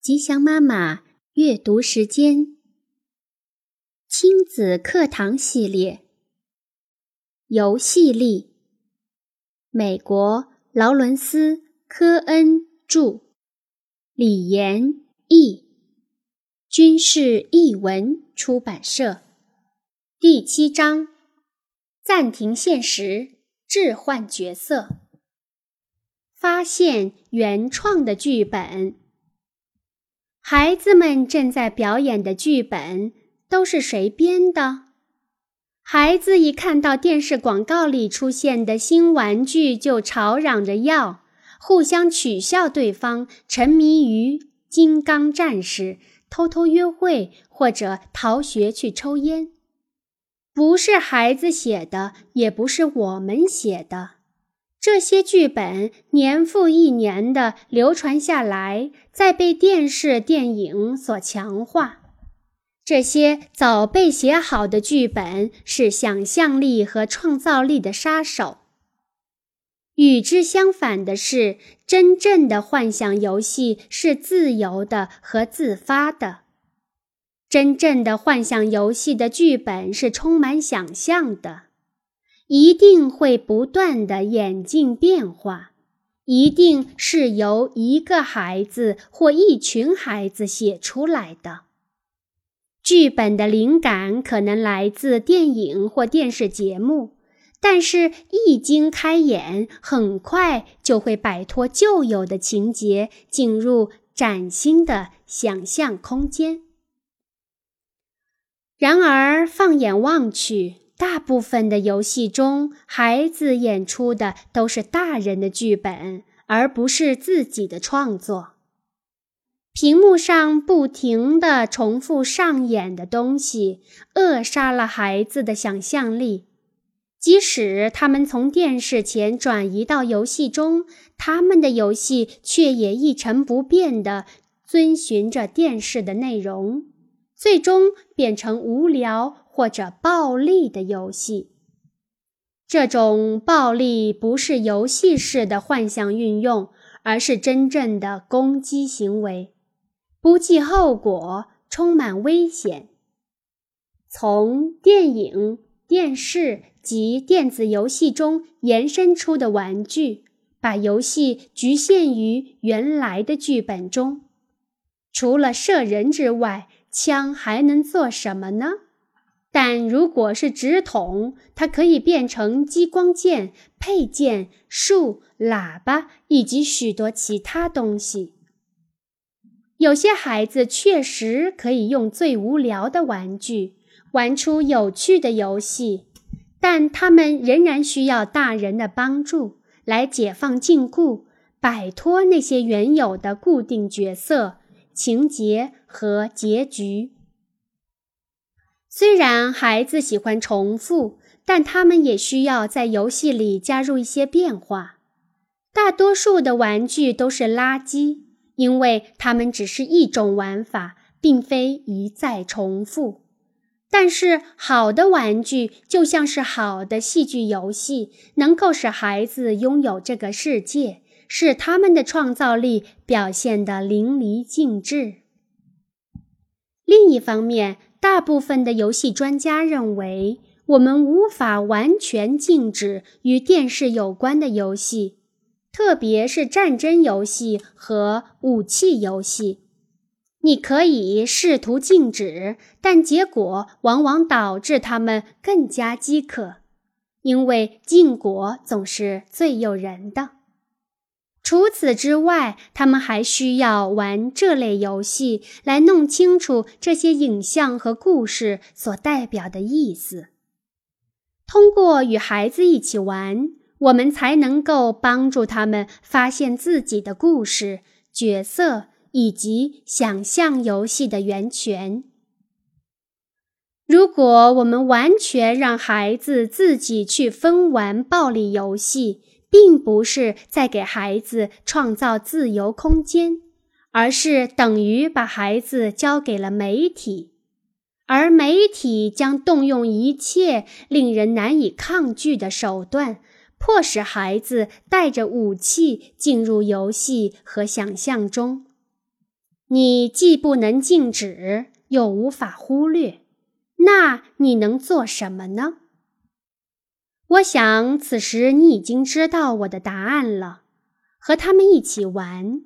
吉祥妈妈阅读时间，亲子课堂系列，游戏力。美国劳伦斯·科恩著，李延译，军事译文出版社。第七章：暂停现实，置换角色，发现原创的剧本。孩子们正在表演的剧本都是谁编的？孩子一看到电视广告里出现的新玩具，就吵嚷着要，互相取笑对方，沉迷于金刚战士，偷偷约会或者逃学去抽烟。不是孩子写的，也不是我们写的。这些剧本年复一年的流传下来，再被电视、电影所强化。这些早被写好的剧本是想象力和创造力的杀手。与之相反的是，真正的幻想游戏是自由的和自发的。真正的幻想游戏的剧本是充满想象的。一定会不断的演进变化，一定是由一个孩子或一群孩子写出来的。剧本的灵感可能来自电影或电视节目，但是一经开演，很快就会摆脱旧有的情节，进入崭新的想象空间。然而，放眼望去。大部分的游戏中，孩子演出的都是大人的剧本，而不是自己的创作。屏幕上不停地重复上演的东西，扼杀了孩子的想象力。即使他们从电视前转移到游戏中，他们的游戏却也一成不变地遵循着电视的内容，最终变成无聊。或者暴力的游戏，这种暴力不是游戏式的幻想运用，而是真正的攻击行为，不计后果，充满危险。从电影、电视及电子游戏中延伸出的玩具，把游戏局限于原来的剧本中。除了射人之外，枪还能做什么呢？但如果是直筒，它可以变成激光剑、配件、树、喇叭以及许多其他东西。有些孩子确实可以用最无聊的玩具玩出有趣的游戏，但他们仍然需要大人的帮助来解放禁锢，摆脱那些原有的固定角色、情节和结局。虽然孩子喜欢重复，但他们也需要在游戏里加入一些变化。大多数的玩具都是垃圾，因为它们只是一种玩法，并非一再重复。但是，好的玩具就像是好的戏剧游戏，能够使孩子拥有这个世界，使他们的创造力表现得淋漓尽致。另一方面，大部分的游戏专家认为，我们无法完全禁止与电视有关的游戏，特别是战争游戏和武器游戏。你可以试图禁止，但结果往往导致他们更加饥渴，因为禁果总是最诱人的。除此之外，他们还需要玩这类游戏来弄清楚这些影像和故事所代表的意思。通过与孩子一起玩，我们才能够帮助他们发现自己的故事、角色以及想象游戏的源泉。如果我们完全让孩子自己去疯玩暴力游戏，并不是在给孩子创造自由空间，而是等于把孩子交给了媒体，而媒体将动用一切令人难以抗拒的手段，迫使孩子带着武器进入游戏和想象中。你既不能禁止，又无法忽略，那你能做什么呢？我想，此时你已经知道我的答案了。和他们一起玩，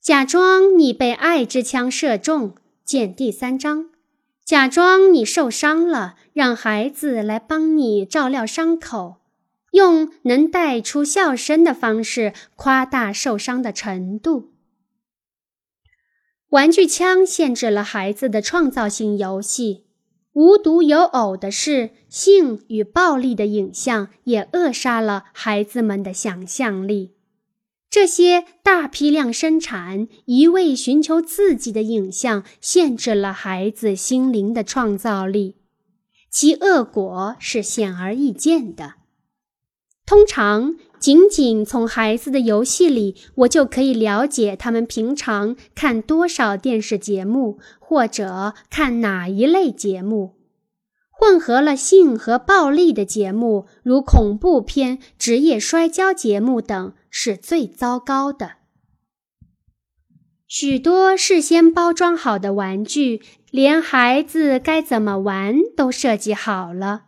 假装你被爱之枪射中。见第三章。假装你受伤了，让孩子来帮你照料伤口，用能带出笑声的方式夸大受伤的程度。玩具枪限制了孩子的创造性游戏。无独有偶的是，性与暴力的影像也扼杀了孩子们的想象力。这些大批量生产、一味寻求刺激的影像，限制了孩子心灵的创造力，其恶果是显而易见的。通常，仅仅从孩子的游戏里，我就可以了解他们平常看多少电视节目，或者看哪一类节目。混合了性和暴力的节目，如恐怖片、职业摔跤节目等，是最糟糕的。许多事先包装好的玩具，连孩子该怎么玩都设计好了。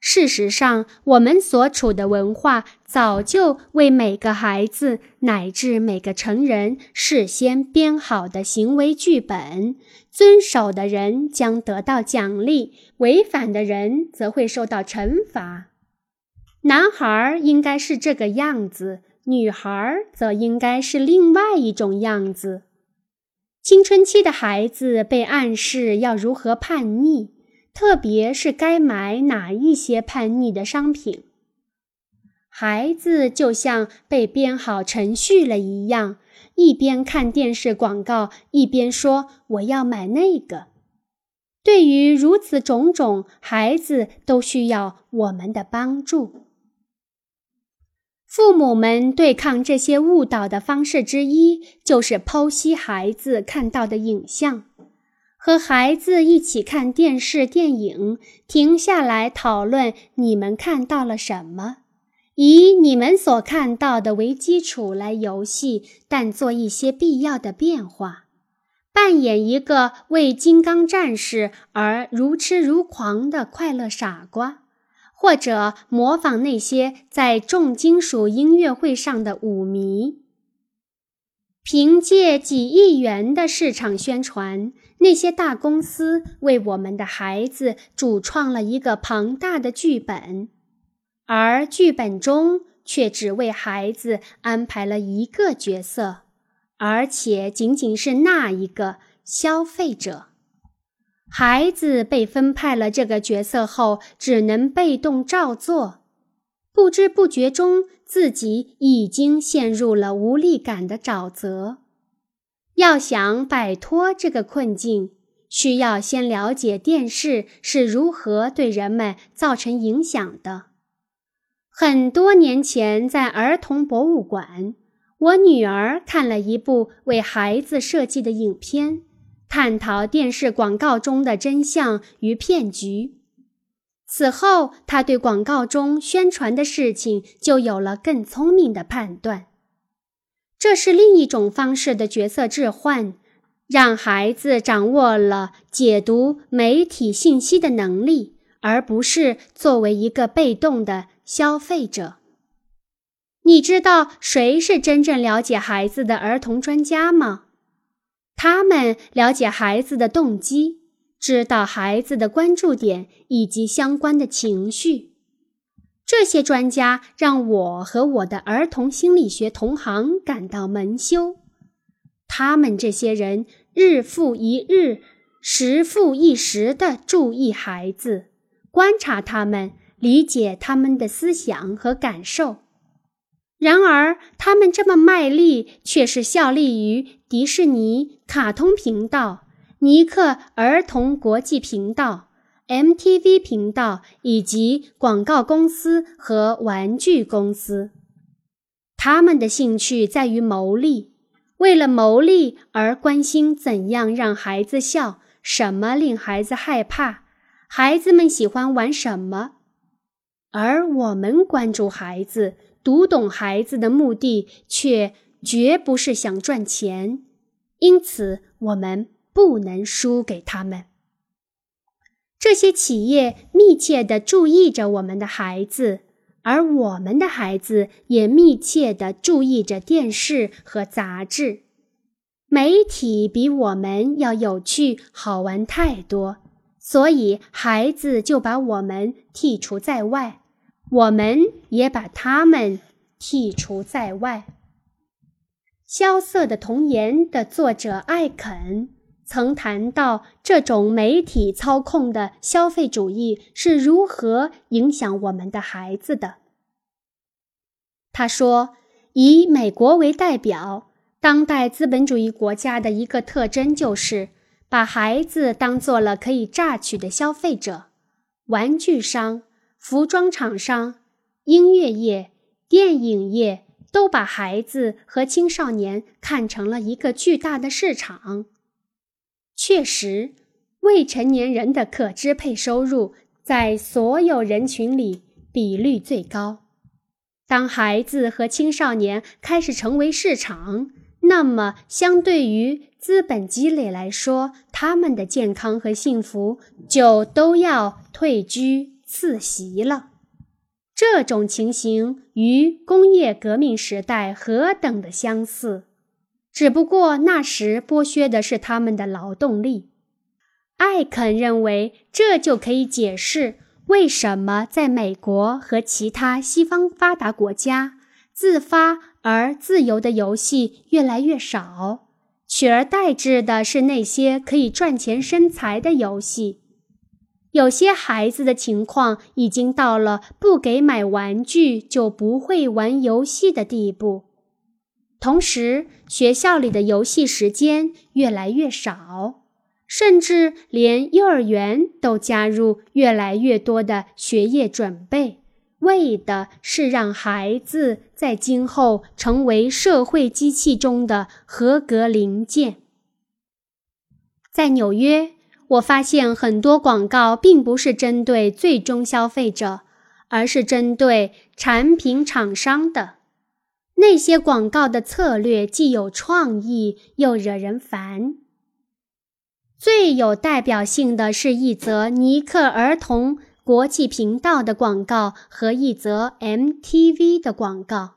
事实上，我们所处的文化早就为每个孩子乃至每个成人事先编好的行为剧本。遵守的人将得到奖励，违反的人则会受到惩罚。男孩应该是这个样子，女孩则应该是另外一种样子。青春期的孩子被暗示要如何叛逆，特别是该买哪一些叛逆的商品。孩子就像被编好程序了一样。一边看电视广告，一边说：“我要买那个。”对于如此种种，孩子都需要我们的帮助。父母们对抗这些误导的方式之一，就是剖析孩子看到的影像，和孩子一起看电视、电影，停下来讨论你们看到了什么。以你们所看到的为基础来游戏，但做一些必要的变化，扮演一个为金刚战士而如痴如狂的快乐傻瓜，或者模仿那些在重金属音乐会上的舞迷。凭借几亿元的市场宣传，那些大公司为我们的孩子主创了一个庞大的剧本。而剧本中却只为孩子安排了一个角色，而且仅仅是那一个消费者。孩子被分派了这个角色后，只能被动照做，不知不觉中自己已经陷入了无力感的沼泽。要想摆脱这个困境，需要先了解电视是如何对人们造成影响的。很多年前，在儿童博物馆，我女儿看了一部为孩子设计的影片，探讨电视广告中的真相与骗局。此后，他对广告中宣传的事情就有了更聪明的判断。这是另一种方式的角色置换，让孩子掌握了解读媒体信息的能力，而不是作为一个被动的。消费者，你知道谁是真正了解孩子的儿童专家吗？他们了解孩子的动机，知道孩子的关注点以及相关的情绪。这些专家让我和我的儿童心理学同行感到蒙羞。他们这些人日复一日、时复一时地注意孩子，观察他们。理解他们的思想和感受，然而他们这么卖力，却是效力于迪士尼卡通频道、尼克儿童国际频道、MTV 频道以及广告公司和玩具公司。他们的兴趣在于牟利，为了牟利而关心怎样让孩子笑，什么令孩子害怕，孩子们喜欢玩什么。而我们关注孩子、读懂孩子的目的，却绝不是想赚钱，因此我们不能输给他们。这些企业密切地注意着我们的孩子，而我们的孩子也密切地注意着电视和杂志。媒体比我们要有趣好玩太多，所以孩子就把我们剔除在外，我们也把他们剔除在外。《萧瑟的童言》的作者艾肯曾谈到这种媒体操控的消费主义是如何影响我们的孩子的。他说：“以美国为代表。”当代资本主义国家的一个特征就是把孩子当做了可以榨取的消费者。玩具商、服装厂商、音乐业、电影业都把孩子和青少年看成了一个巨大的市场。确实，未成年人的可支配收入在所有人群里比率最高。当孩子和青少年开始成为市场，那么，相对于资本积累来说，他们的健康和幸福就都要退居次席了。这种情形与工业革命时代何等的相似，只不过那时剥削的是他们的劳动力。艾肯认为，这就可以解释为什么在美国和其他西方发达国家自发。而自由的游戏越来越少，取而代之的是那些可以赚钱生财的游戏。有些孩子的情况已经到了不给买玩具就不会玩游戏的地步。同时，学校里的游戏时间越来越少，甚至连幼儿园都加入越来越多的学业准备。为的是让孩子在今后成为社会机器中的合格零件。在纽约，我发现很多广告并不是针对最终消费者，而是针对产品厂商的。那些广告的策略既有创意又惹人烦。最有代表性的是一则尼克儿童。国际频道的广告和一则 MTV 的广告，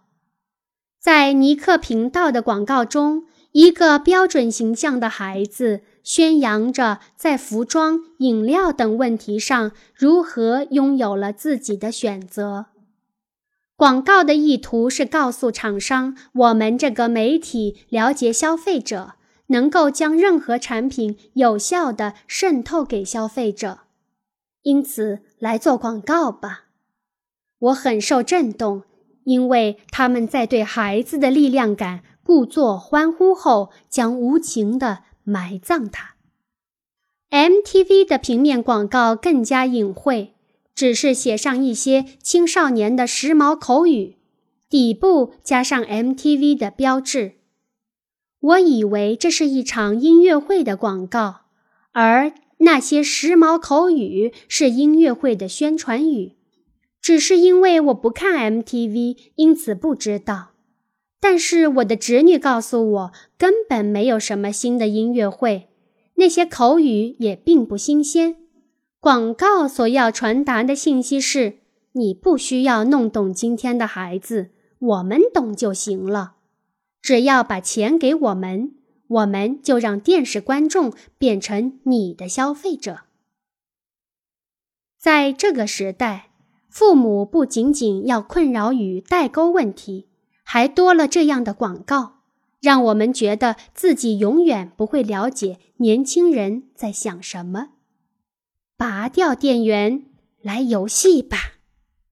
在尼克频道的广告中，一个标准形象的孩子宣扬着在服装、饮料等问题上如何拥有了自己的选择。广告的意图是告诉厂商，我们这个媒体了解消费者，能够将任何产品有效地渗透给消费者。因此，来做广告吧。我很受震动，因为他们在对孩子的力量感故作欢呼后，将无情地埋葬它。MTV 的平面广告更加隐晦，只是写上一些青少年的时髦口语，底部加上 MTV 的标志。我以为这是一场音乐会的广告，而。那些时髦口语是音乐会的宣传语，只是因为我不看 MTV，因此不知道。但是我的侄女告诉我，根本没有什么新的音乐会，那些口语也并不新鲜。广告所要传达的信息是：你不需要弄懂今天的孩子，我们懂就行了。只要把钱给我们。我们就让电视观众变成你的消费者。在这个时代，父母不仅仅要困扰于代沟问题，还多了这样的广告，让我们觉得自己永远不会了解年轻人在想什么。拔掉电源，来游戏吧。